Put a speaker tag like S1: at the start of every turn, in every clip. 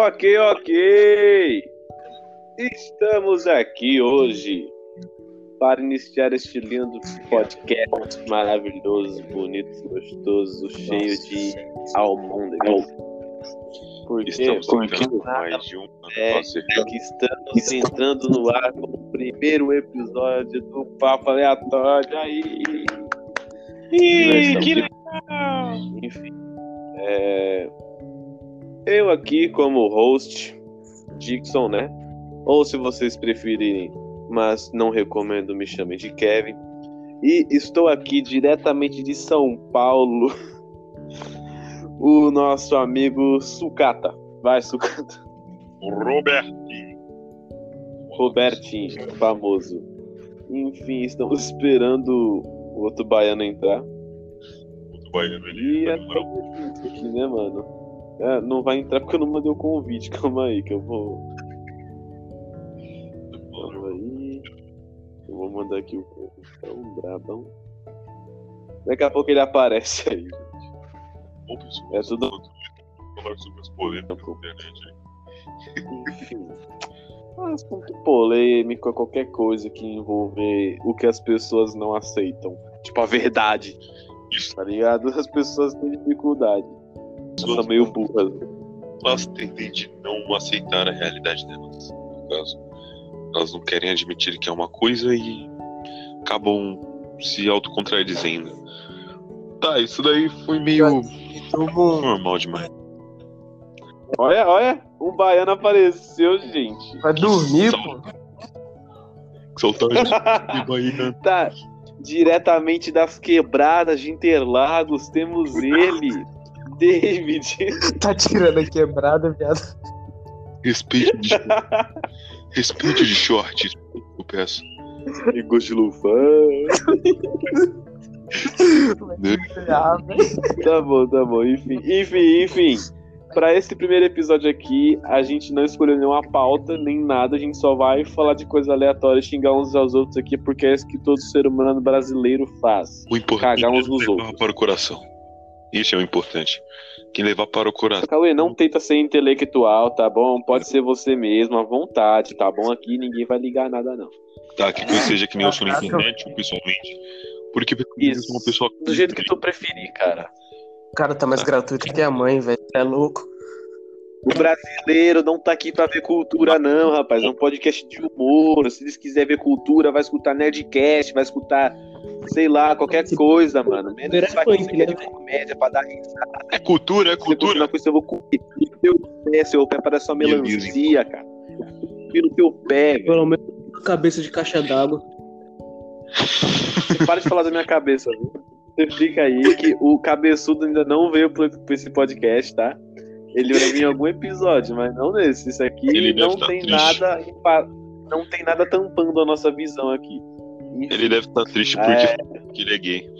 S1: Ok, ok. Estamos aqui hoje para iniciar este lindo podcast maravilhoso, bonito, gostoso, cheio de almôndegas. Porque,
S2: Estamos tocando mais de um
S1: é
S2: nossa
S1: que estamos entrando no ar com o primeiro episódio do Papo Aleatório. Aí.
S2: Ih, que
S1: estamos- Enfim. Eu aqui como host, Dixon, né? Ou se vocês preferirem, mas não recomendo, me chamem de Kevin. E estou aqui diretamente de São Paulo. O nosso amigo Sucata. Vai, Sucata.
S2: Robertinho.
S1: Robertinho, famoso. Enfim, estamos esperando o outro baiano entrar.
S2: O baiano
S1: E
S2: ali.
S1: é aqui, né, mano? É, não vai entrar porque eu não mandei o convite. Calma aí, que eu vou. Calma aí. Eu vou mandar aqui o convite. É um brabão. Daqui a pouco ele aparece aí.
S2: Bom, pessoal,
S1: É tudo-
S2: falar sobre as polêmicas da internet.
S1: Enfim. Assunto polêmico, qualquer coisa que envolver o que as pessoas não aceitam. Tipo, a verdade. Tá ligado? As pessoas têm dificuldade. São meio burras.
S2: Elas tendem de não aceitar a realidade delas. No caso, elas não querem admitir que é uma coisa e acabam se autocontradizendo. Tá, isso daí foi meio normal demais.
S1: Olha, olha, um baiano apareceu, gente.
S3: vai dormir, pô.
S2: Soltar de Bahia.
S1: Tá diretamente das quebradas de Interlagos, temos ele, David.
S3: Tá tirando a quebrada, viado.
S2: Respeito de. Respeito de short, eu peço.
S1: E gosto de Lufan.
S3: Velho.
S1: Tá bom, tá bom. Enfim, enfim, enfim. Pra esse primeiro episódio aqui, a gente não escolheu nenhuma pauta, nem nada. A gente só vai falar de coisas aleatórias, xingar uns aos outros aqui, porque é isso que todo ser humano brasileiro faz.
S2: O importante
S1: Cagar uns
S2: é
S1: nos
S2: levar
S1: outros.
S2: para o coração. Isso é o importante. Quem levar para o coração.
S1: Cauê, não tenta ser intelectual, tá bom? Pode ser você mesmo, à vontade, tá bom? Aqui ninguém vai ligar nada, não.
S2: Tá, que coisa seja que nem eu sou na
S3: Caraca.
S2: internet ou pessoalmente. Porque eu
S1: Isso.
S2: uma pessoa.
S1: Do jeito que tu preferir, cara.
S3: O cara tá mais gratuito que a mãe, velho. É louco.
S1: O brasileiro não tá aqui pra ver cultura, não, rapaz. É um podcast de humor. Se eles quiserem ver cultura, vai escutar Nerdcast, vai escutar, sei lá, qualquer coisa, mano. Menos
S3: Era
S1: isso aqui isso é
S3: né,
S1: de comédia pra dar risada.
S2: É cultura, é cultura.
S1: com isso, eu vou comer no teu pé, seu pé parece uma
S2: Beleza,
S1: melancia, cara. Eu no teu pé, velho.
S3: Pelo menos cabeça de caixa d'água.
S1: Você para de falar da minha cabeça, viu? Você fica aí que o cabeçudo ainda não veio pra esse podcast, tá? Ele vai vir em algum episódio, mas não nesse. Isso aqui
S2: Ele
S1: não
S2: tá
S1: tem
S2: triste.
S1: nada não tem nada tampando a nossa visão aqui. Enfim,
S2: Ele deve estar triste porque,
S1: É.
S2: porque ele é gay.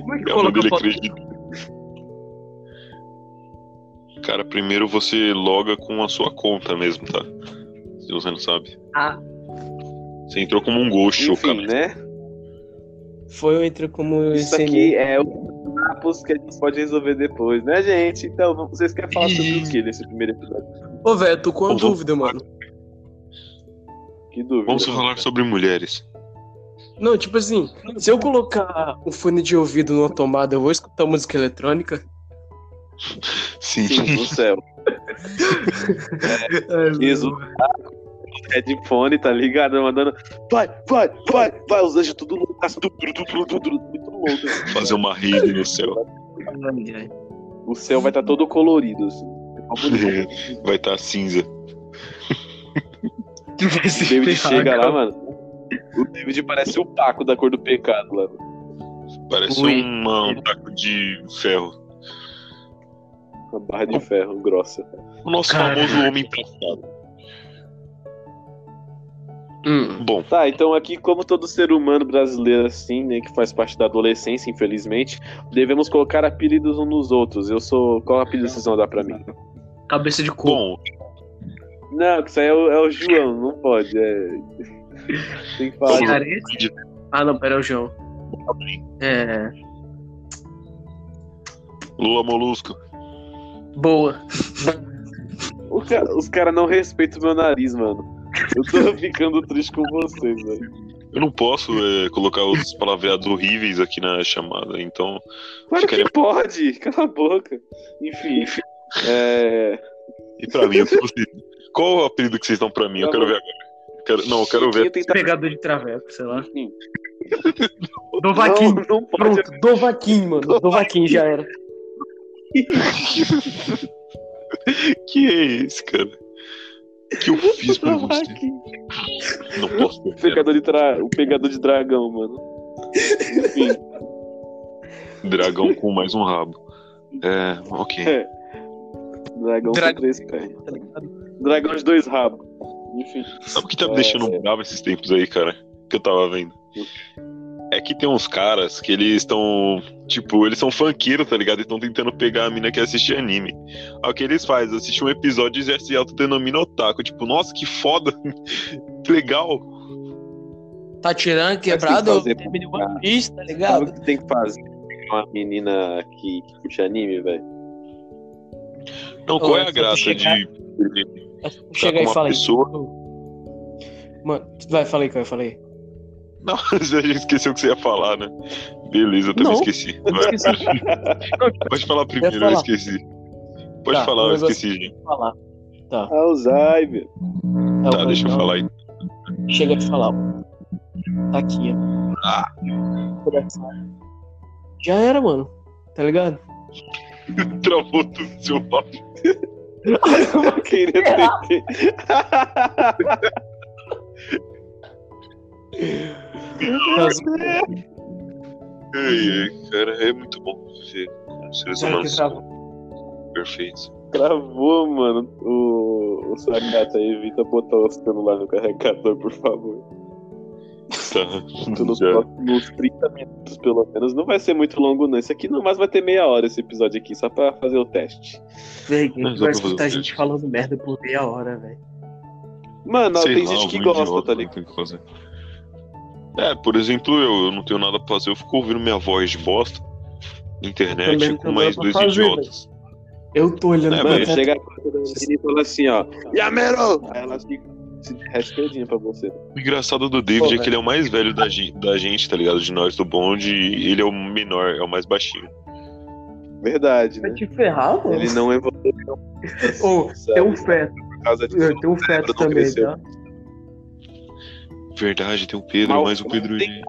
S3: Como é que coloca
S2: dele
S3: a foto?
S2: Cara, primeiro você loga com a sua conta mesmo, tá? Se você não sabe.
S3: Ah,
S2: Você entrou como um ghost,
S1: enfim
S2: cara.
S1: né?
S3: foi eu entrei como
S1: Isso
S3: esse
S1: aqui é o papos que a gente pode resolver depois, né, gente? Então, vocês querem falar sobre o que nesse primeiro episódio?
S3: Ô, velho, eu tô com uma
S2: Vamos-
S3: dúvida, mano.
S1: Que dúvida.
S2: Vamos falar sobre mulheres.
S3: Não, tipo assim, se eu colocar o fone de ouvido no tomada, eu vou escutar música eletrônica?
S2: Sim.
S1: Sim, do céu. Isso. Headphone, tá ligado? Mandando. Vai, vai, vai, vai, os anjos tudo loucaço, tudo, tudo, tudo, tudo, tudo, muito louco. assim.
S2: Fazer uma rede no céu.
S1: O céu vai estar todo colorido, assim.
S2: Vai estar cinza.
S3: Que vai
S1: O David
S3: ferrar,
S1: chega lá, mano. O David parece o Paco da cor do pecado lá.
S2: Parece
S3: Ui.
S2: um taco de ferro.
S1: Uma barra de ferro grossa.
S2: O nosso
S3: Caralho.
S2: famoso homem passado.
S3: Hum,
S2: Bom,
S1: Tá, então aqui, como todo ser humano brasileiro, assim, né, que faz parte da adolescência, infelizmente, devemos colocar apelidos uns nos outros. Eu sou. Qual apelido vocês vão dar pra mim?
S3: cabeça de cu.
S2: bom,
S1: Não, que isso aí é o, é o João, não pode. É... Tem que falar.
S3: Ah, não, pera, é o João. É.
S2: Lula Molusco.
S3: Boa.
S1: O ca- Os caras não respeitam o meu nariz, mano. Eu tô ficando triste com vocês, velho.
S2: Eu não posso é, colocar os palavreados horríveis aqui na chamada, então.
S1: Claro
S2: Ficaria-
S1: que pode, cala a boca. Enfim. É...
S2: E pra mim, você- qual o apelido que vocês dão pra mim? Eu quero ver agora. Eu quero- Não, eu quero ver.
S1: Chiquinho tem
S3: Pegador de traveco, sei lá. Dovaquim.
S1: Não, não pode.
S3: Pronto, Dovaquim, mano. Dovaquim já era.
S2: Que é esse, cara? Que eu fiz pra você? Não posso
S1: O pegador de, tra... o pegador de dragão, mano. Enfim.
S2: Dragão com mais um rabo. É, ok.
S1: É. Dragão
S3: Dragão.
S1: com três pernas.
S3: Ligado?
S1: Dragão de dois rabos. Enfim.
S2: Sabe o que tá me
S1: É.
S2: deixando bravo esses tempos aí, cara? Que eu tava vendo. Que tem uns caras que eles estão. Tipo, eles são funkeiros, tá ligado? E estão tentando pegar a mina que assiste anime. Aí o que eles fazem? Assistem um episódio e já se autodenomina otaku. Tipo, nossa, que foda! que legal!
S3: Tá tirando
S1: que
S3: quebrado,
S1: fazer
S3: eu terminei? One Piece, tá
S1: Sabe
S3: ligado?
S1: o que tem que fazer? Uma menina que, que puxa anime, velho.
S2: Não, qual é a graça
S3: chegar-
S2: de.
S3: Chega
S2: com
S3: aí e
S2: uma
S3: fala
S2: pessoa-
S3: Mano, vai, falei, vai, falei.
S2: Não, você já esqueceu o que você ia falar, né? Beleza, eu também
S3: Não.
S2: esqueci. Vai.
S3: Esqueci.
S2: Pode falar primeiro, eu
S3: falar.
S2: esqueci. Pode
S3: Tá,
S2: falar, eu esqueci, gente.
S3: falar. Tá.
S1: Alzheimer.
S2: Tá, deixa eu
S3: então,
S2: falar aí.
S3: Chega de falar. Tá aqui, ó.
S2: Ah.
S3: Já era, mano. Tá ligado?
S2: Travou tudo no seu áudio.
S1: Eu queria ter.
S2: Ai, ai, cara, é muito bom viver com seres humanos
S3: travou.
S2: perfeitos.
S1: Travou, mano. O, o Sagata evita botar o celular no carregador, por favor.
S2: Tá. Já.
S1: próximos 30 minutos, pelo menos. Não vai ser muito longo, não. Esse aqui não, mas vai ter meia hora esse episódio aqui, só pra fazer o teste.
S3: Véi, quem vai
S2: eu vou
S3: escutar a gente
S2: isso.
S3: falando merda por meia hora, velho.
S1: Mano,
S2: Sei
S1: tem
S2: lá,
S1: gente que gosta,
S2: idiota
S1: tá ligado?
S2: É, por exemplo, eu, eu não tenho nada pra fazer, eu fico ouvindo minha voz de bosta na internet com mais dois
S3: fazer,
S2: idiotas.
S3: Eu tô olhando
S2: É,
S3: pra
S1: chega e fala assim, ó. Yamero! Aí ela fica se derrete todinha pra você.
S2: O engraçado do David
S3: Pô,
S2: é que ele é o mais velho da, da gente, tá ligado? De nós do bonde, e ele é o menor, é o mais baixinho.
S1: Verdade,
S3: Vai
S1: né?
S3: te ferrar, mano.
S1: Ele não evoluiu.
S3: Ô,
S1: sabe?
S3: tem um feto.
S1: Por causa disso.
S3: Tem um feto também,
S1: cresceu.
S3: tá?
S2: Verdade, tem o Pedro,
S1: Mal-
S2: mas o Pedro.
S1: tem-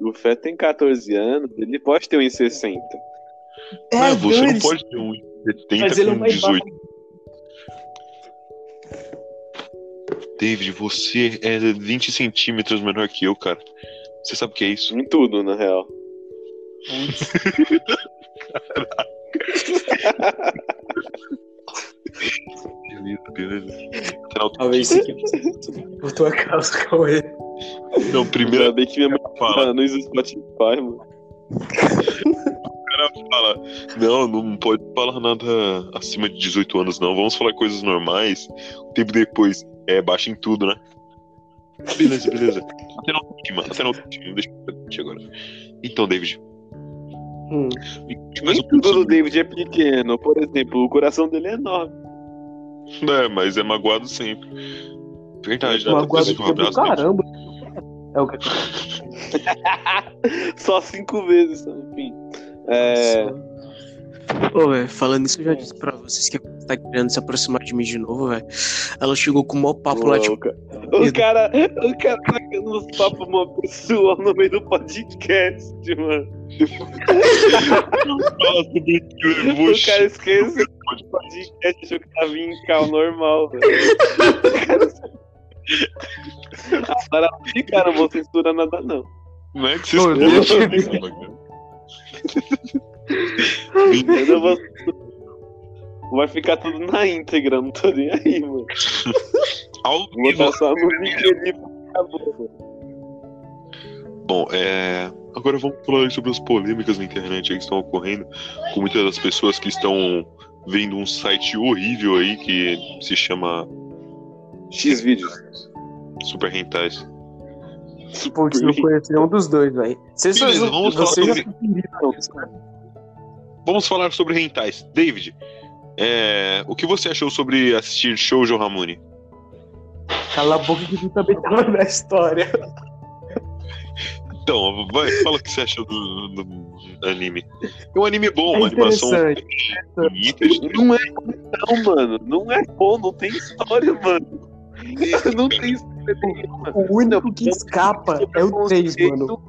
S1: O Fé tem 14 anos, ele pode ter um em 60.
S2: Mas você não
S3: dane-se.
S2: pode ter um 70
S3: Mas é o
S2: com
S3: mais
S2: 18.
S3: baixo.
S2: David, você é 20 centímetros menor que eu, cara. Você sabe o que é isso?
S1: Em tudo, na real.
S2: Beleza, beleza. Afinal,
S3: Talvez isso aqui por tua causa, Cauê.
S2: Não, primeiro
S1: Ainda bem que minha mãe
S2: fala,
S1: tá no Spotify, mano.
S2: fala, não, não pode falar nada acima de 18 anos, não. Vamos falar coisas normais. Um tempo depois, é, baixa em tudo, né? Beleza, beleza. Até na última, até na última. Deixa eu agora. Então, David,
S3: Hum.
S2: mais
S1: Nem tudo do. David é pequeno. Por exemplo, o coração dele é enorme.
S2: É, mas é magoado sempre. Verdade, fazer
S3: guarda
S2: um abraço.
S3: caramba. É o que
S1: Só cinco vezes, tá? enfim. É,
S3: Ô, velho, falando isso, eu já disse pra vocês que ela tá querendo se aproximar de mim de novo, velho. Ela chegou com o maior papo lá,
S1: o,
S3: tipo,
S1: o cara, o cara tacando uns papos uma pessoa no meio do podcast, mano.
S2: Levou
S1: O cara esqueceu do podcast, achou que tava em cal normal, velho. Agora, cara, não vou censurar nada, não.
S2: Não é que você
S3: Ô,
S2: escolheu
S3: deixa eu
S2: fazer
S1: não vou... Vai ficar tudo na íntegra, não tô nem aí, mano.
S2: Ao
S1: Vou botar só a música ali e.
S2: Bom, é... agora vamos falar sobre as polêmicas na internet que estão ocorrendo com muitas das pessoas que estão vendo um site horrível aí que se chama
S1: X vídeos.
S2: Super Rentais.
S3: Não conheço nenhum dos dois, velho. Vocês
S2: Beleza, vamos falar
S3: vocês já
S2: sobre- Vamos falar sobre rentais. David, É, o que você achou sobre assistir Shoujo Ramune?
S3: Cala a boca que tu também tava na história.
S2: Então, vai, fala o que você achou do, do anime. É um anime bom,
S3: É
S2: uma animação bonita.
S1: Não é não, mano. Não é bom, não tem história, mano. Não tem história nenhuma.
S3: O único que escapa é o 3, mano.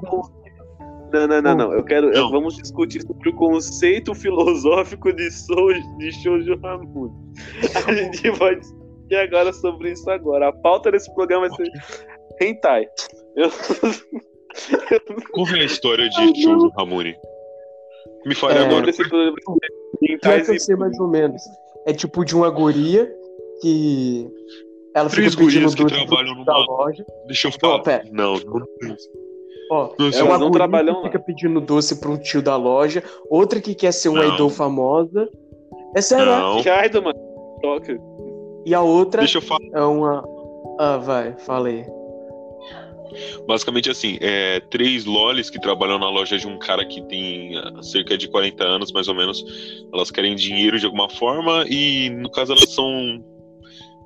S1: Não, não, não, não. Eu quero.
S2: Não.
S1: Vamos discutir sobre o conceito filosófico de, Sou, de Shoujo Ramune. A gente vai discutir agora sobre isso agora. A pauta desse programa vai ser Hentai. Eu...
S2: Qual é a história de Shoujo Ramune? Me fale
S3: É,
S2: agora.
S3: Pior que eu sei mais ou menos. É tipo de uma guria que ela
S2: Três
S3: fica pedindo
S2: gurias que trabalham
S3: tio da
S2: numa.
S3: loja.
S2: Deixa eu falar.
S3: pera.
S2: Não, não.
S3: Ó,
S2: Não,
S3: é uma
S1: não trabalham
S3: que fica pedindo doce pra um tio da loja, outra que quer ser uma
S2: Não.
S3: idol famosa. É sério, é?
S2: Não.
S1: Raido, mano. Toca.
S3: E a outra
S2: Deixa eu falar.
S3: é uma. Ah, vai, falei.
S2: Basicamente assim, é três lolis que trabalham na loja de um cara que tem ah, cerca de 40 anos, mais ou menos. Elas querem dinheiro de alguma forma e, no caso, elas são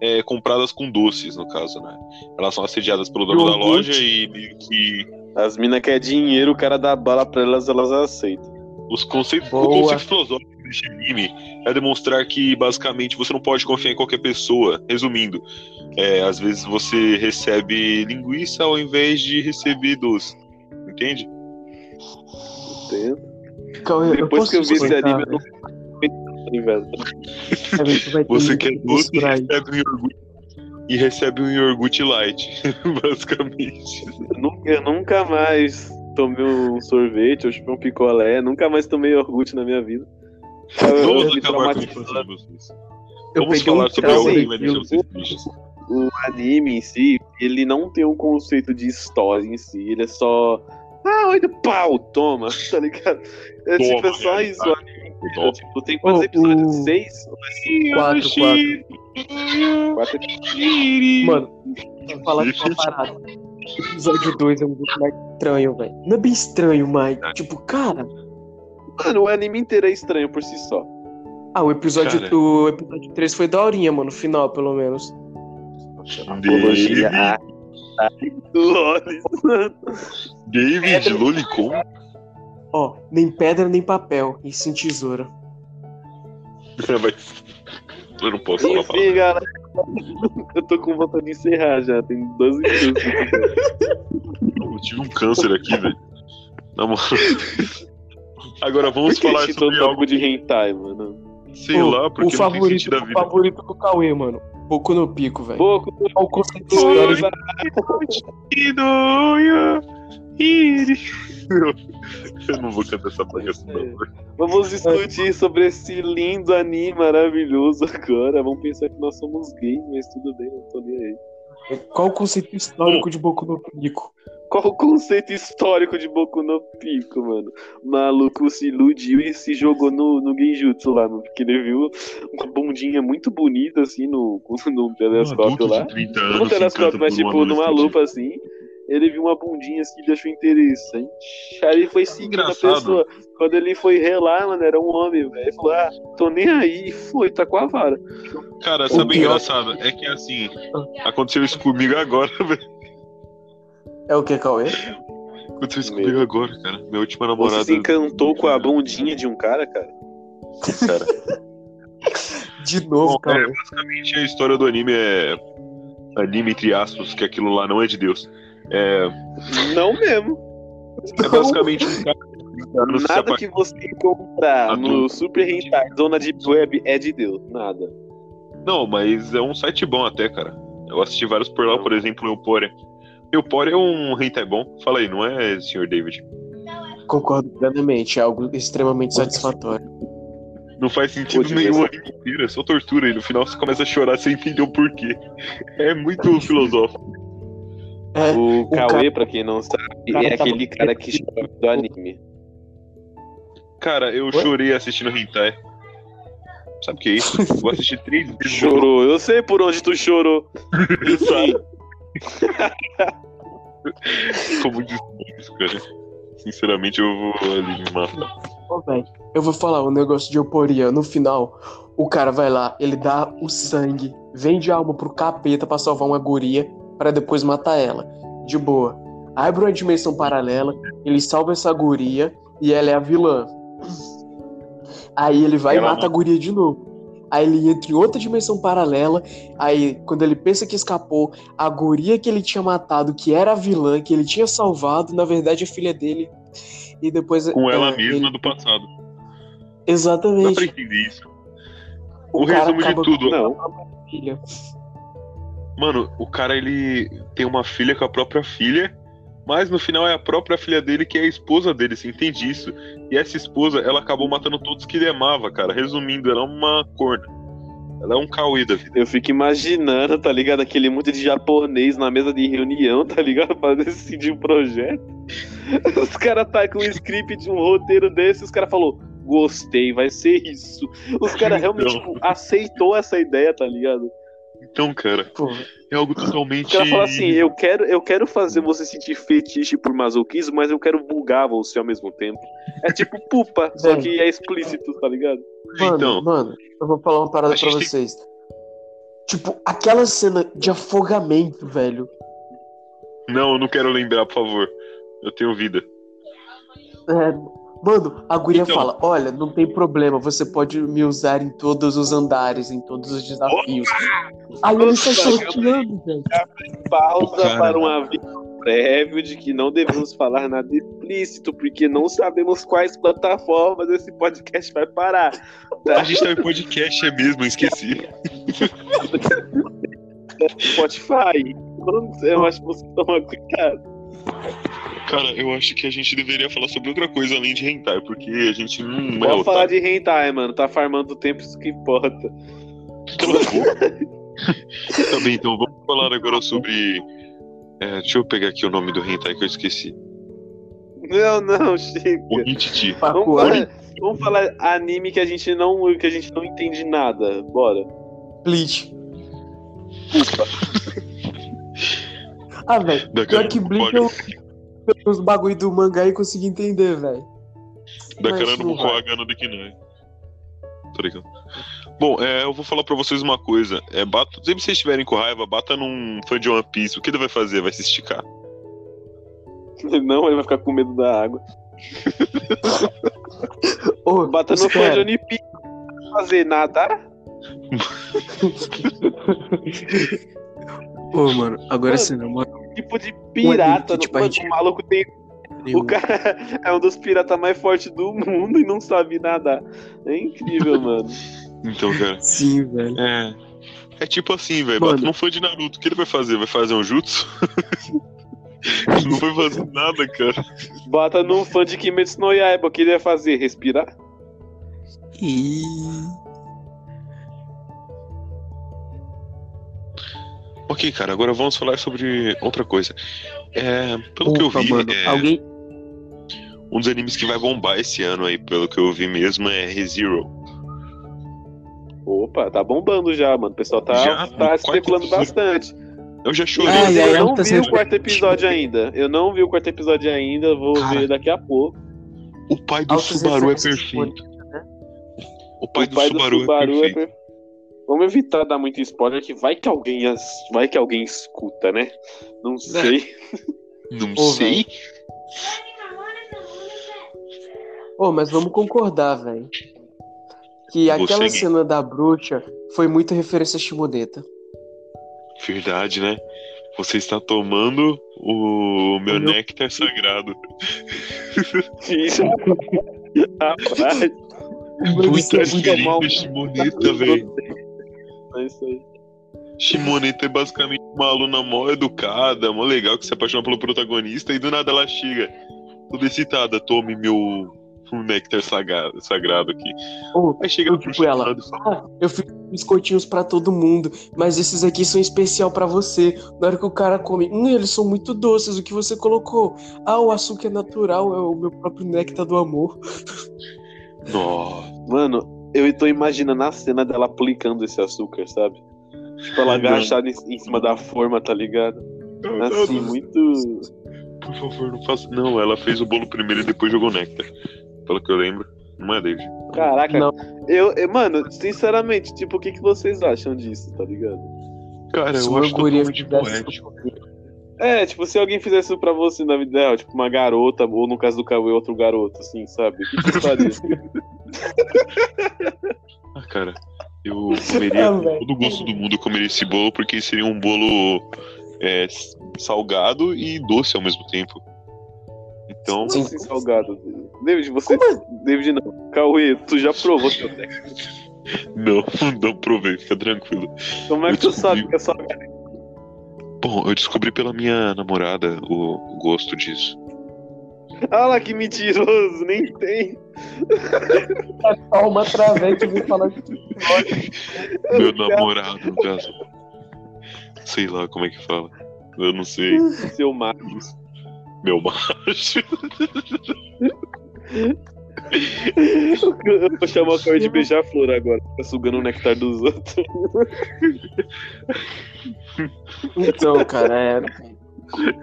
S2: é, compradas com doces, no caso, né? Elas são assediadas pelo dono da loja e meio que
S1: As minas querem dinheiro, o cara dá bala pra elas, elas aceitam.
S2: os conceitos, o conceito filosófico desse anime é demonstrar que, basicamente, você não pode confiar em qualquer pessoa. Resumindo, é, às vezes você recebe linguiça ao invés de receber doce. Entende?
S1: Entendo?
S3: Eu
S1: Depois que eu vi esse anime, eu não.
S3: É,
S2: Você quer
S3: que
S2: doce e recebe um iogurte, e recebe um iogurte light, basicamente.
S1: Eu nunca, eu nunca mais tomei um sorvete ou chupei um picolé, nunca mais tomei iogurte na minha vida. Eu, eu
S2: Vamos
S1: me
S2: acabar com a
S1: traumatizei.
S2: infância de vocês.
S3: Eu
S2: Vamos
S3: peguei um
S2: falar sobre que vocês tristes.
S1: o anime em si, ele não tem um conceito de história em si, ele é só. Ah, olha o pau, toma, tá ligado? É
S2: Toma,
S1: tipo, é só
S2: realidade.
S1: isso o anime inteiro. Tipo, tem quantos
S3: Ô,
S1: episódios?
S3: o-
S1: Seis?
S3: Quatro, quatro.
S1: Quatro?
S3: Mano, deixa eu falar de uma parada. O episódio 2 é um pouco mais estranho, velho. Não é bem estranho, mas, tipo, cara.
S1: Mano, o anime inteiro é estranho por si só.
S3: Ah, o episódio,
S2: Cara.
S3: o episódio 3 foi daorinha, mano. No final, pelo menos.
S1: Apologia.
S2: David Lolicon?
S3: Ó, nem pedra nem papel, e sim tesoura.
S2: Mas eu não posso falar
S1: Enfim, galera. Eu tô com vontade de encerrar já. Tem 12 minutos.
S2: Eu tive um câncer aqui, velho. Na moral. Agora
S1: Por
S2: vamos
S1: que
S2: falar sobre algo,
S1: de hentai, mano?
S2: sei
S3: Ô,
S2: lá, porque
S3: o
S2: não tem
S3: favorito,
S2: sentido a
S3: o
S2: vida.
S3: favorito do Cauê, mano. Boku no pico, velho. O conceito de
S1: Oi,
S3: história?
S2: Eu não vou cantar essa bagaça, não.
S1: Vamos discutir sobre esse lindo anime maravilhoso agora. Vamos pensar que nós somos gays, mas tudo bem, não tô nem aí.
S3: Qual o conceito histórico de Boku no pico?
S1: Qual o conceito histórico de Boku no Pico, mano? O maluco se iludiu e se jogou no, no Genjutsu lá, mano, porque ele viu uma bundinha muito bonita, assim, no, no
S2: Um
S1: telescópio
S2: adulto
S1: lá.
S2: de 30
S1: No
S2: anos se
S1: telescópio, mas
S2: um
S1: tipo, numa lupa assim. Ele viu uma bundinha assim e achou interessante. Aí ele foi seguindo a
S2: Engraçado.
S1: pessoa. Quando ele foi relar, mano, era um homem, velho. Ele falou, ah, tô nem aí. E foi, tá com a vara.
S2: Cara, sabe o
S3: pior-
S2: engraçado? É que assim, aconteceu isso comigo agora, velho.
S3: É o que, Cauê?
S2: Aconteceu isso comigo agora, cara. Minha última
S1: Você
S2: namorada.
S1: se encantou com a bundinha de um cara, cara?
S2: cara.
S3: De novo,
S2: Bom,
S3: Cauê.
S2: é, basicamente a história do anime é. Anime, entre aspas, que aquilo lá não é de Deus. É,
S1: Não mesmo.
S2: é basicamente um cara de 30 anos se
S1: Nada que você encontrar no
S2: Adulto.
S1: Super Hentai Zona Deep Web é de Deus. Nada.
S2: Não, mas é um site bom até, cara. Eu assisti vários por lá, por exemplo, o Euphoria. Euphoria é um hentai bom. Fala aí, não é, Sr. David?
S3: Concordo plenamente, é algo extremamente satisfatório.
S2: Não faz sentido
S1: Pô,
S2: nenhum o anime inteiro, é só tortura. E no final você começa a chorar sem entender o porquê. É muito filosófico.
S3: É,
S1: O Cauê,
S3: cara-
S1: pra quem não sabe,
S3: cara
S1: é aquele cara que chora do anime.
S2: Cara, eu chorei assistindo hentai. Sabe o que é isso? Eu vou assistir três vezes.
S1: Chorou. Eu sei por onde tu chorou. Enfim.
S2: Ficou muito estranho cara. Sinceramente, eu vou ali me matar.
S3: Ô, velho, eu vou falar um negócio de euporia. No final, o cara vai lá, ele dá o sangue, vende a alma pro capeta pra salvar uma guria, pra depois matar ela. De boa. Abre uma dimensão paralela, ele salva essa guria e ela é a vilã. Aí ele vai e
S2: Ela
S3: mata a guria de novo. Aí ele entra em outra dimensão paralela. Aí, quando ele pensa que escapou, a guria que ele tinha matado, que era a vilã, que ele tinha salvado, na verdade é filha dele. E depois.
S2: Com ela
S3: é,
S2: mesma
S3: ele-
S2: do passado. Dá
S3: Exatamente.
S2: pra entender isso.
S3: O
S2: O,
S3: cara
S2: resumo de
S3: acaba
S2: tudo.
S1: Não.
S3: Filha.
S2: Mano, o cara ele tem uma filha com a própria filha, mas no final é a própria filha dele que é a esposa dele, você entende isso? E essa esposa, ela acabou matando todos que ele amava, cara. Resumindo, ela é uma corna. Ela é um cauê da vida.
S1: Eu fico imaginando, tá ligado? Aquele monte de japonês na mesa de reunião, tá ligado? Pra decidir um projeto. Os caras tá com um script de um roteiro desse, os caras falou gostei, vai ser isso. Os caras realmente
S2: Então.
S1: tipo, aceitou essa ideia, tá ligado?
S2: Então, cara,
S3: Pô,
S2: é algo
S1: O
S2: totalmente.
S1: cara fala assim, eu quero, eu quero fazer você sentir fetiche por masoquismo, mas eu quero vulgar você ao mesmo tempo. É tipo pupa, só que é explícito, tá ligado?
S3: mano,
S2: Então.
S3: mano, eu vou falar uma parada pra
S2: gente tem-
S3: vocês. Tipo, aquela cena de afogamento, velho.
S2: Não, eu não quero lembrar, por favor. Eu tenho vida.
S3: É, mano, a guria
S2: Então.
S3: fala: Olha, não tem problema, você pode me usar em todos os andares, em todos os desafios. Aí ele sai
S1: Nossa,
S3: sorteando, velho.
S1: Pausa
S2: Cara.
S1: para um aviso prévio de que não devemos falar nada explícito, porque não sabemos quais plataformas esse podcast vai parar.
S2: A gente tá em podcast, é mesmo, eu esqueci.
S1: Spotify. Eu acho que você toma cuidado.
S2: Cara, eu acho que a gente deveria falar sobre outra coisa além de hentai, porque a gente não é
S1: Vamos falar
S2: otário.
S1: de hentai, mano. Tá farmando o tempo, isso que importa.
S2: Boca. tá bem, então vamos falar agora sobre. é, deixa eu pegar aqui o nome do hentai que eu esqueci.
S1: Não, não, chega.
S2: O Hintiti.
S1: Vamos falar, vamos falar anime que a gente não, que a gente não entende nada. Bora.
S3: Bleach. ah, velho. Pior que Bleach eu os bagulho do mangá e consegui entender, velho.
S2: Da cara do
S3: não vai.
S2: Kohaga no Dekinai. Tô ligado. Bom, é, eu vou falar pra vocês uma coisa. É, bata, sempre que vocês estiverem com raiva, bata num fã de One Piece. O que ele vai fazer? Vai se esticar.
S1: Não, ele vai ficar com medo da água.
S3: Ô,
S1: Bata no fã de. One Piece. Fazer nada.
S3: Ô, mano, agora
S1: Mano,
S3: sim, não, mano.
S1: Tipo de pirata.
S3: que, tipo, gente-
S1: O maluco tem. O cara é um dos piratas mais fortes do mundo e não sabe nadar. É incrível, mano.
S2: Então, cara.
S3: Sim, velho.
S2: É. É tipo assim, velho. Bata num fã de Naruto. O que ele vai fazer? Vai fazer um jutsu? Não vai fazer nada, cara.
S1: Bota num fã de Kimetsu no Yaiba. O que ele vai fazer? Respirar?
S3: E...
S2: Ok, cara, agora vamos falar sobre outra coisa. É, pelo que eu vi,
S3: mano,
S2: é,
S3: alguém...
S2: um dos animes que vai bombar esse ano aí, pelo que eu vi mesmo, é ReZero.
S1: Opa, tá bombando já, mano. O pessoal tá,
S2: Já?
S1: tá
S2: Quarto
S1: especulando
S2: episódio.
S1: bastante.
S2: Eu já chorei.
S3: Ai,
S1: eu
S3: ai,
S1: não
S3: tá
S1: vi
S3: sendo-
S1: o quarto episódio ainda. Eu não vi o quarto episódio ainda. Vou
S3: Cara.
S1: ver daqui a pouco.
S2: O pai do Subaru é perfeito. O pai,
S1: o
S2: do,
S1: pai
S2: Subaru
S1: do Subaru
S2: é
S1: é
S2: perfeito.
S1: Vamos evitar dar muito spoiler, que vai que alguém, as- vai que alguém escuta, né? Não sei.
S2: Não
S3: Ô,
S2: sei.
S3: Ô, mas vamos concordar, velho. Que
S2: Você,
S3: aquela
S2: Gui.
S3: cena da bruxa foi muita referência a Shimoneta.
S2: Verdade, né? Você está tomando o meu
S3: O meu-
S2: néctar sagrado.
S1: Isso. Rapaz,
S2: Muita
S3: Muito
S1: mal.
S2: Shimoneta, velho.
S1: É isso aí.
S2: Shimoneta é basicamente uma aluna mó educada, mó legal, que se apaixona pelo protagonista e do nada ela chega toda excitada, tome meu néctar sagrado, sagrado aqui.
S3: Ô,
S2: Aí chega
S3: eu, tipo, ela,
S2: e fala,
S3: ah, eu fiz biscoitinhos pra todo mundo, mas esses aqui são especial pra você. Na hora que o cara come, hum, eles são muito doces, o que você colocou? Ah, o açúcar é natural, é o meu próprio néctar do amor.
S2: Nossa,
S1: Mano, eu tô imaginando a cena dela aplicando esse açúcar, sabe? Tipo, ela
S2: Não.
S1: agachada em, em cima da forma, tá ligado? Assim, muito.
S2: por favor, não faça. Não, ela fez o bolo primeiro e depois jogou néctar. pelo que eu lembro. Não é, David?
S1: Caraca,
S3: Não.
S1: eu, eu- mano, sinceramente, tipo, o que, que vocês acham disso, tá ligado?
S2: Cara, eu acho
S3: guria
S2: totalmente
S3: fizesse
S2: poético.
S1: É, tipo, se alguém fizesse isso pra você na vida real, tipo, uma garota, ou no caso do Cauê, outro garoto, assim, sabe? O que você faria?
S2: Ah, cara, eu comeria
S3: Ah,
S2: com todo o gosto do mundo, eu comeria esse bolo, porque seria um bolo é, salgado e doce ao mesmo tempo. Então,
S3: Sim.
S1: Assim, salgado. David, você. David não. Cauê, tu já provou seu texto.
S2: não, não provei, fica tranquilo.
S1: Como é que tu
S2: Eu
S1: sabe
S2: descobri.
S1: que é salgado?
S2: Bom, eu descobri pela minha namorada o, gosto disso.
S1: Ah lá, que mentiroso, nem tem.
S3: É só uma vem falar de
S2: Meu namorado, no caso. Sei lá como é que fala. Eu não sei.
S1: Seu macho.
S2: Meu macho.
S1: Eu vou chamar o Cauê de beija-flor agora. Tá sugando o néctar dos outros.
S3: Então, cara, é.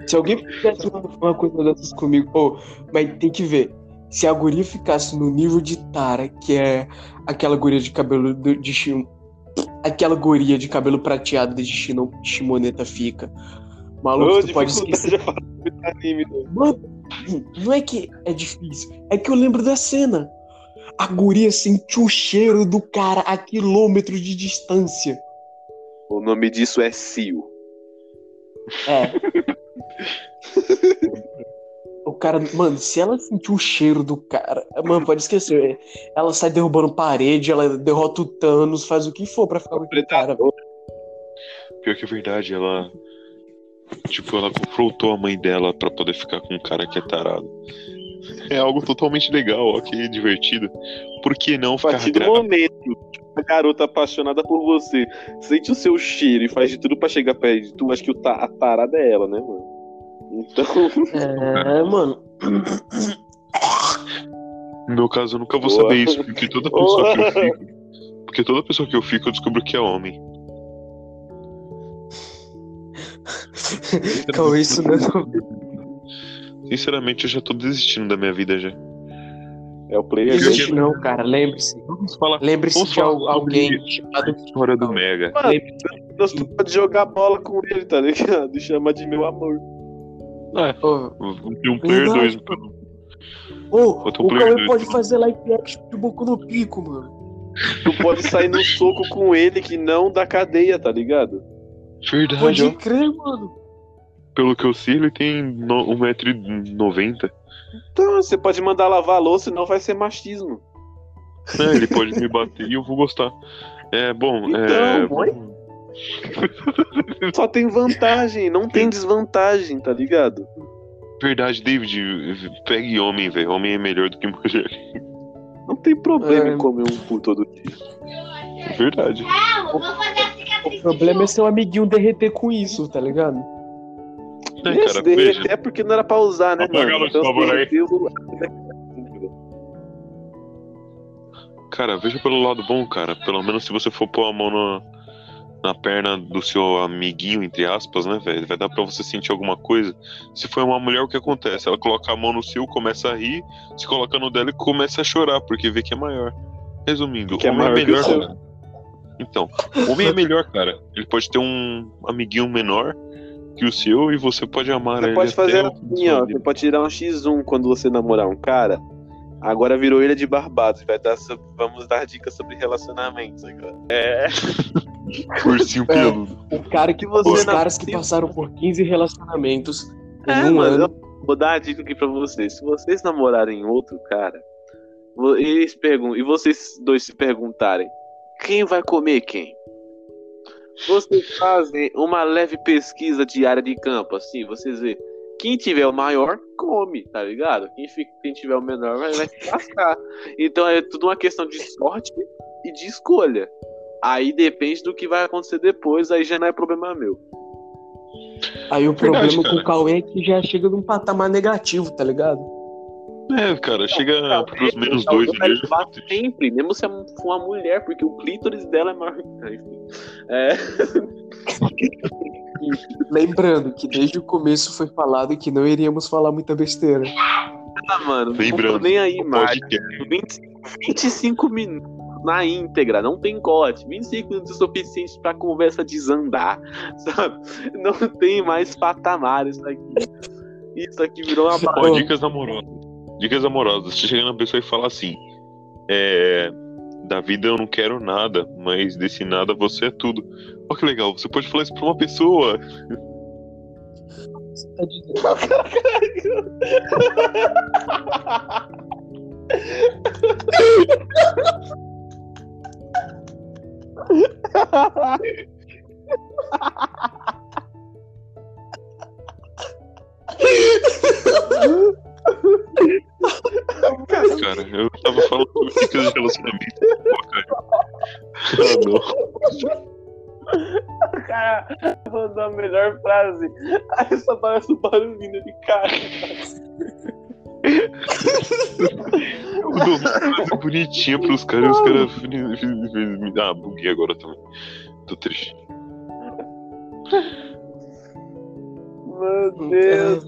S3: Se alguém fizesse uma, uma coisa dessas comigo, pô, mas tem que ver. Se a guria ficasse no nível de Tara, que é aquela guria de cabelo do- de chim... aquela guria de cabelo prateado de chino... chimoneta fica. Maluco,
S1: Ô,
S3: tu pode esquecer.
S1: de anime. né?
S3: Mano, não é que é difícil, é que eu lembro da cena. A guria sentiu o cheiro do cara a quilômetros de distância.
S1: O nome disso é Sil.
S3: É. O cara, mano, se ela sentiu o cheiro do cara, mano, pode esquecer. Ela sai derrubando parede, ela derrota o Thanos, faz o que for pra ficar com aquele cara.
S2: Pior que é verdade, ela. Tipo, ela confrontou a mãe dela pra poder ficar com um cara que é tarado. É algo totalmente legal, ok, divertido. Por que não ficar grávida?
S1: momento que a garota apaixonada por você sente o seu cheiro e faz de tudo pra chegar perto de tu, acho que o ta- a tarada é ela, né, mano? Então,
S3: É, mano.
S2: No meu caso, eu nunca vou
S1: Boa.
S2: saber isso, porque toda pessoa que eu
S1: Boa.
S2: fico. Porque toda pessoa que eu fico, eu descubro que é homem.
S3: Calma, isso não é
S2: Sinceramente, eu já tô desistindo da minha vida já.
S1: É o player
S3: existe não, cara. Lembre-se.
S2: Vamos falar
S3: Lembre-se
S2: Vamos
S3: de alguém chamado.
S2: história do Mega.
S1: Mano. Nós tu pode jogar bola com ele, tá ligado? E chamar de meu amor.
S3: Ô,
S2: Vou ter um player
S3: Não.
S2: 2.
S3: ô, o
S2: player
S3: Cauê pode fazer live action de Boku no Pico, mano.
S1: Tu pode sair no soco com ele que não da cadeia, tá ligado?
S2: Verdade,
S3: Pode crer, mano.
S2: Pelo que eu sei, ele tem no- 1,90m.
S1: Então, você pode mandar lavar a louça, senão vai ser machismo.
S2: É, ele pode me bater e eu vou gostar. É, bom, é.
S1: Então, oi? Só tem vantagem, não tem desvantagem, tá ligado?
S2: Verdade, David, pegue homem, velho. Homem é melhor do que mulher.
S1: Não tem problema
S3: É.
S1: em comer um cu todo dia.
S2: Verdade.
S3: O problema é seu amiguinho derreter com isso, tá ligado?
S2: É,
S1: Esse
S2: cara,
S1: derreter
S2: veja.
S1: é porque não era pra usar, né,
S2: Apaga
S1: mano?
S2: por favor, aí. Cara, veja pelo lado bom, cara. Pelo menos se você for pôr a mão na, na perna do seu amiguinho, entre aspas, né, velho? Vai dar pra você sentir alguma coisa. Se for uma mulher, o que acontece? Ela coloca a mão no seu, começa a rir, se coloca no dela e começa a chorar, porque vê que é maior. Resumindo,
S1: Que é
S2: homem é melhor, cara. Então, homem é melhor, cara. Ele pode ter um amiguinho menor que o seu e você pode amar
S1: Você
S2: ele
S1: pode fazer assim, ó. Você pode tirar um X1 quando você namorar um cara. Agora virou Ilha de Barbados. Vai dar, so- vamos dar dicas sobre relacionamentos agora. É.
S2: Ursinho
S3: É.
S2: peludo.
S3: O cara que,
S1: você
S3: os caras que passaram por 15 relacionamentos em
S1: É,
S3: um
S1: mano,
S3: ano.
S1: eu vou dar a dica aqui pra vocês. Se vocês namorarem outro cara, eles perguntam, e vocês dois se perguntarem, quem vai comer quem? Vocês fazem uma leve pesquisa de área de campo, assim, vocês vê. Quem tiver o maior, come, tá ligado? Quem, fica, quem tiver o menor vai, vai se lascar. Então é tudo uma questão de sorte e de escolha. Aí depende do que vai acontecer depois, aí já não é problema meu.
S3: Aí o
S2: Verdade,
S3: problema com
S2: cara.
S3: o Cauê é que já chega num patamar negativo, tá ligado?
S2: É, cara, chega
S1: Não,
S2: pros menos dois
S1: levar
S2: fico triste.
S1: sempre, mesmo se for uma mulher, porque o clítoris dela é maior. Enfim. É,
S3: Lembrando que desde o começo foi falado que não iríamos falar muita besteira.
S1: Ah, mano, não tô
S2: Lembrando,
S1: nem aí mais.
S2: podcast.
S1: 25, 25 minutos na íntegra, não tem corte. 25 minutos é suficiente pra conversa desandar, sabe? Não tem mais patamar isso aqui. Isso aqui virou uma
S2: Ó,
S1: barra.
S2: dicas amorosas. Dicas amorosas. Chega na pessoa e fala assim: é, Da vida eu não quero nada, mas desse nada você é tudo. Olha que legal, você pode falar isso pra uma pessoa.
S3: Você tá dizendo.
S2: Cara, eu tava falando sobre dicas de relacionamento. Pô, cara. Ah, não.
S1: cara mandou a melhor frase. Aí só parece um barulhinho de cara.
S2: Eu dou uma frase bonitinha pros caras e os caras. me Ah, buguei agora também. Tô triste.
S1: Meu Deus.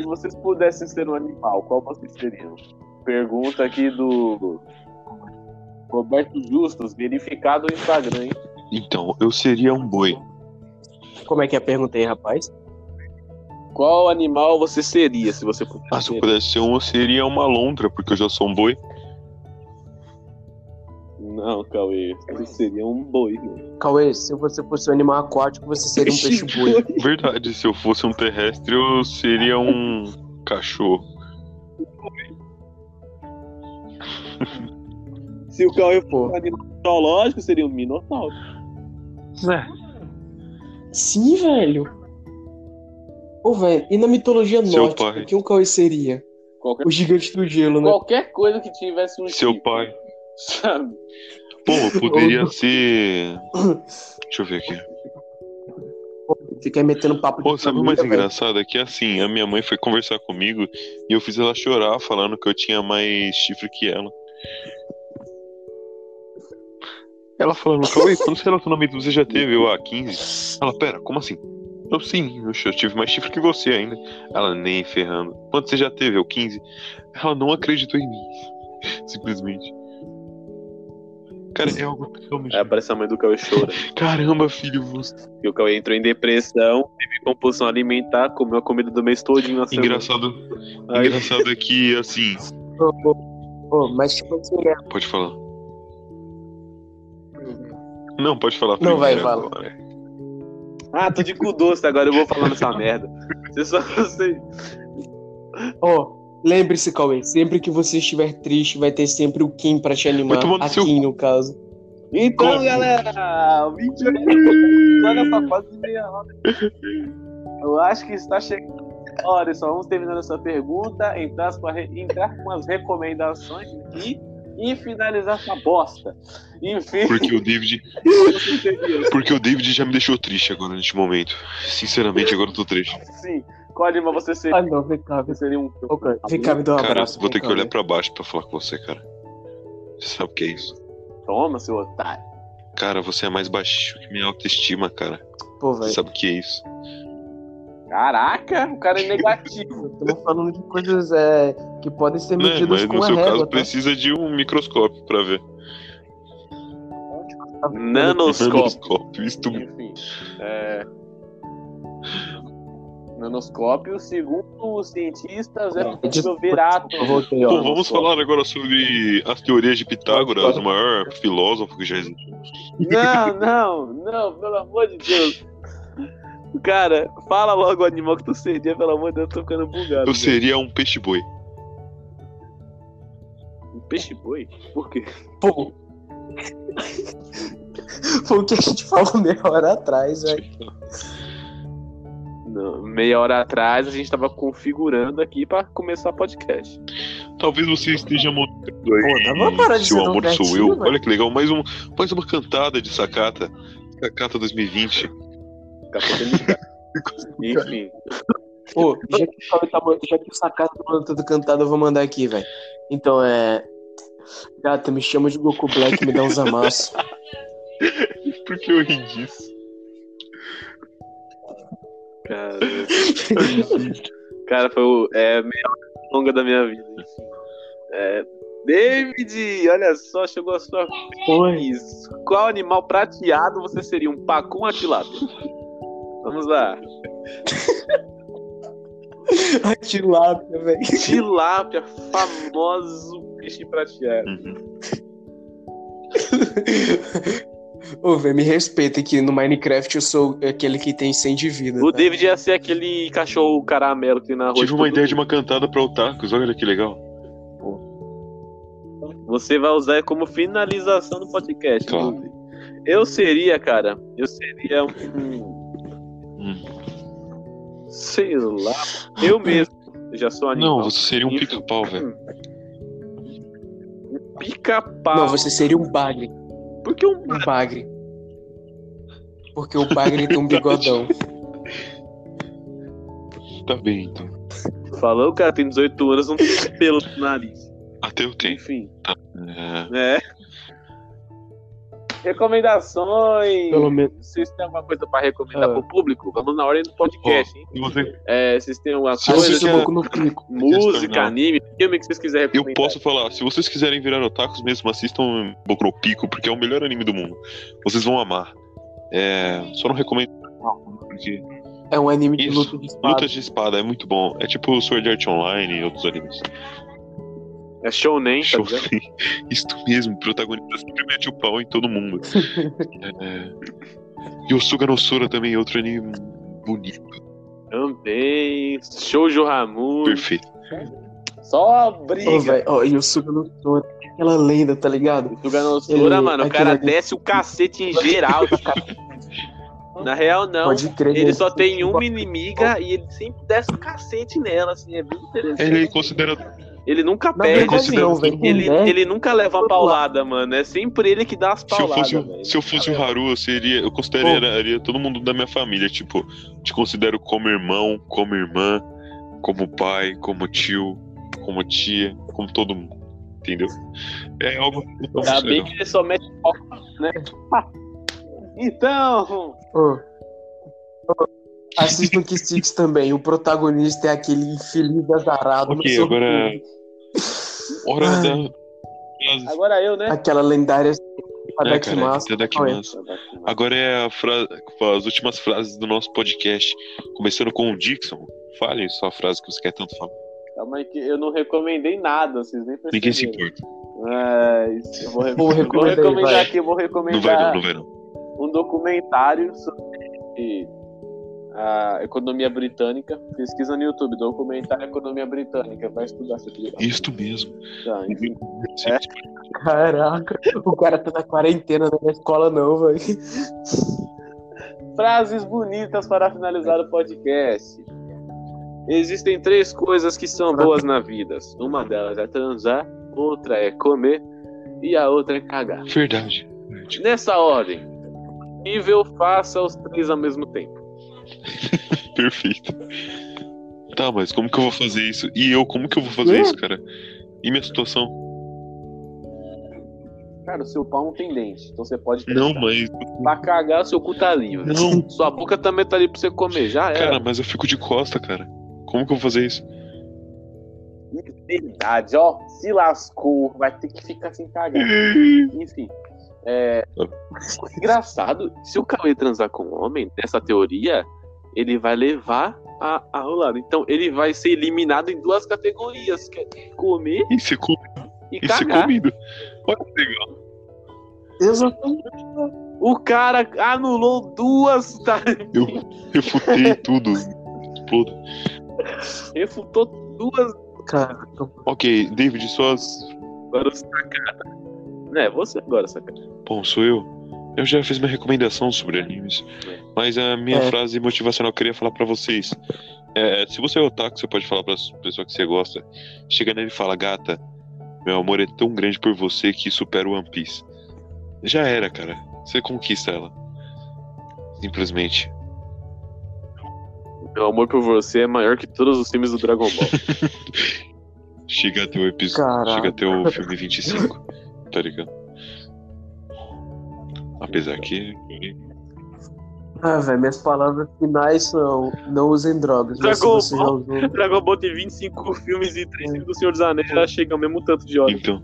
S1: Se vocês pudessem ser um animal, qual vocês seriam? Pergunta aqui do Roberto Justus, verificado no Instagram, hein?
S2: Então, eu seria um boi.
S3: Como é que é a pergunta aí, rapaz?
S1: Qual animal você seria se você pudesse
S2: Ah, se eu pudesse ser um, eu seria uma lontra, porque eu já sou um boi.
S1: Não, Cauê, você seria um boi. né?
S3: Cauê, se você fosse um animal aquático, você seria um peixe boi.
S2: Verdade, se eu fosse um terrestre, eu seria um cachorro.
S1: Se o Cauê fosse um animal mitológico, seria um minotauro.
S3: Sim, velho. Ô, velho, e na mitologia
S2: Seu
S3: nórdica,
S2: pai.
S3: quem o Cauê seria?
S1: Qualquer,
S3: O gigante do gelo, né?
S1: qualquer coisa que tivesse um
S2: Seu
S1: chifre,
S2: pai.
S1: Sabe?
S2: Pô, poderia ser. Deixa eu ver aqui.
S3: Fica aí metendo papo
S2: Pô,
S3: de
S2: sabe o mais
S3: velho.
S2: engraçado? É que assim, a minha mãe foi conversar comigo e eu fiz ela chorar falando que eu tinha mais chifre que ela. Ela falando, Cauê, quantos relacionamentos você já teve? Eu, ah, 15. Ela, pera, como assim? Eu sim, eu tive mais chifre que você ainda. Ela, nem ferrando. Quantos você já teve? Eu, 15. Ela não acreditou em mim. Simplesmente. Cara, é algo totalmente.
S1: Aí aparece a mãe do Cauê chora.
S2: Caramba, filho, você.
S1: E o Cauê entrou em depressão, teve compulsão alimentar, comeu a comida do mês todinho semana.
S2: Engraçado,
S1: Aí-
S2: engraçado é que, assim.
S3: Ô, ô, ô, mas tipo assim, é,
S2: Pode falar. Não, pode falar.
S3: Não, vai,
S2: primeiro
S3: fala.
S2: agora.
S1: Ah, tô de cu doce agora, eu vou falando essa merda. Você só você.
S3: Ó, lembre-se, Cauê, sempre que você estiver triste, vai ter sempre o Kim pra te animar.
S2: Vai tomar no
S3: A
S2: seu
S3: Kim, no caso.
S1: Então,
S2: Como?
S1: galera, o vídeo aí. Olha essa quase meia hora. Eu acho que está chegando. Olha, só vamos terminando essa pergunta, entrar com, a re- entrar com as recomendações aqui e finalizar essa bosta. Enfim,
S2: Porque o David. Porque o David já me deixou triste agora neste momento. Sinceramente, agora eu tô triste.
S1: sim, qual animal você seria?
S3: Ah, não, vem cá, vem
S1: Você seria um.
S3: Cara, Vem cá, me dá um
S2: Cara,
S3: abraço.
S2: vou ter que olhar
S3: vem.
S2: pra baixo pra falar com você, cara. Você sabe o que é isso?
S1: Toma, seu otário.
S2: Cara, você é mais baixo que minha autoestima, cara.
S3: Pô,
S2: Você
S3: velho,
S2: sabe o que é isso?
S1: Caraca, o cara é negativo.
S3: estamos falando de coisas é, que podem ser medidas
S2: mas
S3: com
S2: no seu
S3: régua,
S2: caso
S3: tá?
S2: precisa de um microscópio pra ver.
S1: Nanoscópio.
S2: Nanoscópio, isso.
S1: É... Nanoscópio, segundo os cientistas, é possível ver átomos.
S2: Vamos falar agora sobre as teorias de Pitágoras, o maior filósofo que já existiu.
S1: Não, não, não, pelo amor de Deus. Cara, fala logo o animal que tu seria, pelo amor de Deus, eu tô ficando bugado.
S2: Eu seria um peixe-boi.
S1: Um peixe-boi? Por quê?
S3: Pô. Foi o que a gente falou meia hora atrás, velho.
S1: Meia hora atrás a gente tava configurando aqui pra começar o podcast.
S2: Talvez você esteja mostrando aí se o amor sou eu.
S3: velho.
S2: Olha que legal, mais, um, mais uma cantada de Sakata. Sakata 2020.
S1: Capô delicado. Enfim.
S3: Pô, já que, tá, já que o Sakata tá mandando tudo cantado, eu vou mandar aqui, velho. Então é. Gata, me chama de Goku Black, me dá uns amassos.
S2: Por que eu ri disso?
S1: Cara, Cara, foi o, é, a meia hora longa da minha vida. enfim. É, David, olha só, chegou a sua vez. Qual animal prateado você seria? Um pacu ou uma tilápia? Vamos lá.
S3: A tilápia, velho.
S1: Tilápia, famoso peixe prateado.
S2: Uhum.
S3: Ô, velho, me respeita que no Minecraft eu sou aquele que tem 100 de vida.
S1: O
S3: tá?
S1: David ia ser aquele cachorro caramelo que tem na rua.
S2: Tive uma ideia de uma cantada pra otakus, olha que legal.
S1: Você vai usar como finalização do podcast.
S2: Claro.
S1: Eu seria, cara, eu seria um.
S2: Hum.
S1: Sei lá. Eu mesmo. Eu já sou animal.
S2: Não, você seria um pica-pau, velho.
S1: Pica-pau.
S3: Não, você seria um bagre.
S1: Por que um.
S3: Um bagre. Porque o bagre tem um bigodão.
S2: Tá bem, então.
S1: Falou, o cara tem 18 anos, não tem pelo no nariz.
S2: Até eu tenho.
S1: Enfim,
S2: É.
S1: né? Recomendações.
S3: Pelo menos.
S1: Vocês têm alguma coisa pra recomendar
S3: Ah.
S1: pro público? Vamos na ordem do podcast, hein?
S2: Você,
S1: É, vocês têm alguma
S2: Se
S3: Eu
S1: coisa?
S3: um.
S1: Música, anime, filme que vocês quiserem
S2: eu
S1: recomendar.
S2: posso falar, se vocês quiserem virar otakus mesmo, assistam Boku no Pico, porque é o melhor anime do mundo. Vocês vão amar. É, só não recomendo porque
S3: É um anime de
S2: Isso,
S3: luta de espada.
S2: lutas de espada é muito bom. É tipo Sword Art Online e outros animes.
S1: É shounen, tá ligado?
S2: Isso mesmo, o protagonista sempre mete o pau em todo mundo. é... E o Suga no Sora também, outro anime bonito,
S1: Também. Shoujo Ramu.
S2: perfeito.
S1: Só briga.
S3: Ô, velho, ó, e o Suga no Sora, aquela lenda, tá ligado?
S1: Suganosura,
S3: Ele-
S1: mano, o cara
S3: ali-
S1: desce o cacete em geral. Na real, não.
S3: Pode crer.
S1: Ele só tem uma inimiga e ele sempre desce o cacete nela, assim, é bem interessante.
S2: Ele considera.
S1: Ele nunca
S3: Na
S1: perde.
S3: não, velho.
S1: Ele,
S3: Né?
S1: ele nunca leva uma paulada, mano. É sempre ele que dá as
S2: Se eu
S1: pauladas,
S2: fosse,
S1: velho.
S2: se eu fosse o Haru, eu seria. Eu consideraria todo mundo da minha família. Tipo, te considero como irmão, como irmã, como pai, como tio, como tia, como todo mundo. Entendeu? É algo.
S1: Ainda bem que ele só mete né? Então,
S3: Ô. Ô, Assista o Kissix também. O protagonista é aquele infeliz azarado.
S2: Ok,
S3: no
S2: agora-. Hora da.
S1: agora eu, né?
S3: Aquela lendária
S2: É, cara, Itadakimasu. Agora é a fra... as últimas frases do nosso podcast. Começando com o Dixon. Fale sua frase que você quer tanto falar.
S1: Calma aí que eu não recomendei nada, vocês nem perceberam.
S2: Ninguém se importa.
S1: Mas eu vou, re-
S3: Vou
S1: eu vou
S3: recomendar
S1: recomendar aqui, eu vou
S2: Não vai não,
S1: recomendar
S2: não vai não.
S1: um documentário sobre a economia britânica. Pesquisa no YouTube, documentário Economia Britânica. Vai estudar essa aqui.
S2: Isto mesmo.
S1: Tá, enfim.
S2: Sim,
S3: Caraca, o cara tá na quarentena é na escola, não, velho.
S1: Frases bonitas para finalizar o podcast. Existem três coisas que são boas na vida. Uma delas é transar, outra é comer e a outra é cagar.
S2: Verdade.
S1: Nessa ordem, nível faça os três ao mesmo tempo.
S2: Perfeito. Tá, mas como que eu vou fazer isso? E eu, como que eu vou fazer
S3: Quê?
S2: isso, cara? E minha situação?
S1: Cara, o seu pau não tem dente, então você pode.
S2: Não, mas.
S1: Pra cagar, seu cu tá livre.
S2: Não,
S1: Sua boca também tá ali pra você comer, já era.
S2: cara, mas eu fico de costa, cara. Como que eu vou fazer isso?
S1: Verdade, ó. Se lascou, vai ter que ficar sem cagar. Enfim. É... Engraçado, se o Cauê transar com um homem, nessa teoria, ele vai levar a, a rolada. Então ele vai ser eliminado em duas categorias, que é comer
S2: E ser, com...
S1: e
S2: e ser
S1: cagar.
S2: comido. Olha que legal.
S3: Exatamente.
S1: O cara anulou duas, tá?
S2: Eu refutei tudo. Tudo.
S1: refutou duas
S3: Cara,
S2: Ok, David, suas.
S1: agora sacada. É, você agora, sacada.
S2: Bom, sou eu. Eu já fiz minha recomendação sobre animes. Mas a minha
S3: É.
S2: frase motivacional que eu queria falar pra vocês. É, se você é otaku, você pode falar pra pessoa que você gosta. Chega nele e fala, gata, meu amor é tão grande por você que supera o One Piece. Já era, cara. Você conquista ela. Simplesmente.
S1: Meu amor por você é maior que todos os filmes do Dragon Ball.
S2: Chega até o episódio. Chega até o filme 25. tá ligado? Apesar que.
S3: Ah, velho, minhas palavras finais são não usem drogas. Mas se
S1: Dragon
S3: já
S1: Ball.
S3: usou,
S1: Dragon Ball tem 25 filmes e 3 filmes do Senhor dos Anéis já chega ao mesmo tanto de hora.
S2: Então.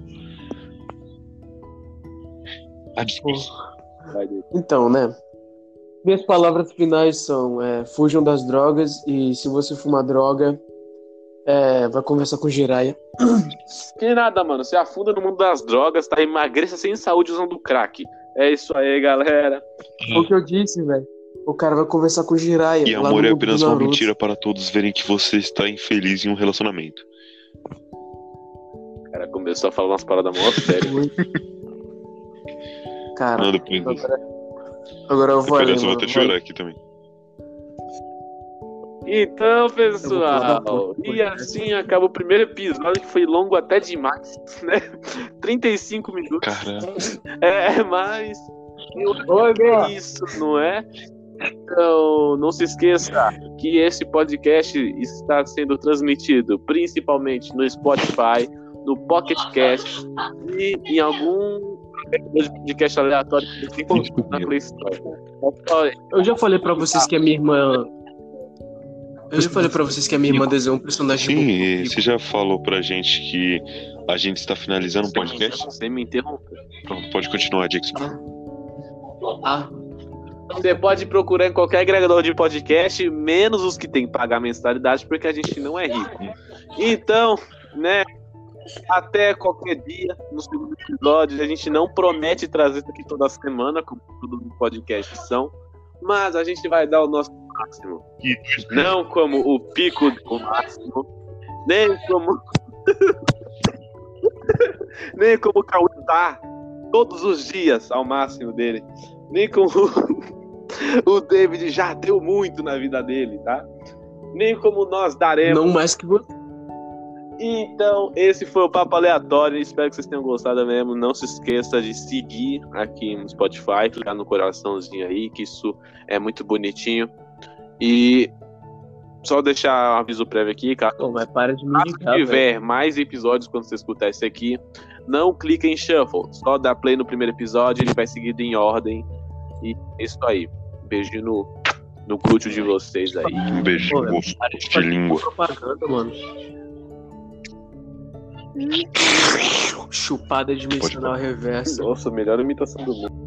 S2: Ah, desculpa.
S3: Então, né? Minhas palavras finais são: é, fujam das drogas e se você fumar droga, é, vai conversar com o Jiraya.
S1: Que nada, mano. Você afunda no mundo das drogas, tá? Emagreça sem saúde usando crack. É isso aí, galera.
S3: Foi o que eu disse, velho. O cara vai conversar com o Jiraya.
S2: E
S3: lá
S2: amor
S3: no
S2: é apenas uma mentira para todos verem que você está infeliz em um relacionamento.
S1: O cara começou a falar umas paradas mó sérias.
S3: Cara,
S2: Não, depois
S3: agora, agora eu vou
S2: Depois
S3: ali,
S2: eu vou até chorar aqui também.
S1: Então, pessoal, e
S3: podcast.
S1: assim acaba o primeiro episódio que foi longo até demais, né? 35 minutos.
S2: Caramba.
S1: É, mas que é isso, não é? Então, não se esqueça que esse podcast está sendo transmitido principalmente no Spotify, no Pocket Cast e em algum podcast aleatório que você encontra na Play Store.
S3: Eu já falei pra vocês que a minha irmã. Eu já falei pra vocês que a minha irmã desenhou um personagem
S2: Sim, você já falou pra gente que a gente está finalizando o podcast?
S1: Você me interrompe.
S2: Pronto, pode continuar, Jackson.
S3: Ah,
S1: Você pode procurar em qualquer agregador de podcast, menos os que tem que pagar mensalidade, porque a gente não é rico. Então, né? Até qualquer dia, no segundo episódio, a gente não promete trazer isso aqui toda semana, como todos os podcasts são, mas a gente vai dar o nosso máximo. Não como o pico do máximo, nem como. nem como o Cauê tá todos os dias ao máximo dele. Nem como o David já deu muito na vida dele, tá? Nem como nós daremos.
S3: não mais que você.
S1: Então, esse foi o Papo Aleatório. Espero que vocês tenham gostado mesmo. Não se esqueça de seguir aqui no Spotify, clicar no coraçãozinho aí, que isso é muito bonitinho. E só deixar um aviso prévio aqui,
S3: Pô, mas para de me indicar, velho.
S1: tiver mais episódios quando você escutar esse aqui, não clica em shuffle. Só dá play no primeiro episódio, ele vai seguido em ordem. E é isso aí. Beijinho no, no glúteo de vocês aí.
S2: Um beijo
S3: Pô,
S2: de gosto
S3: de
S2: de língua.
S3: propaganda, mano. Chupada dimensional reversa.
S1: Nossa, melhor imitação do mundo.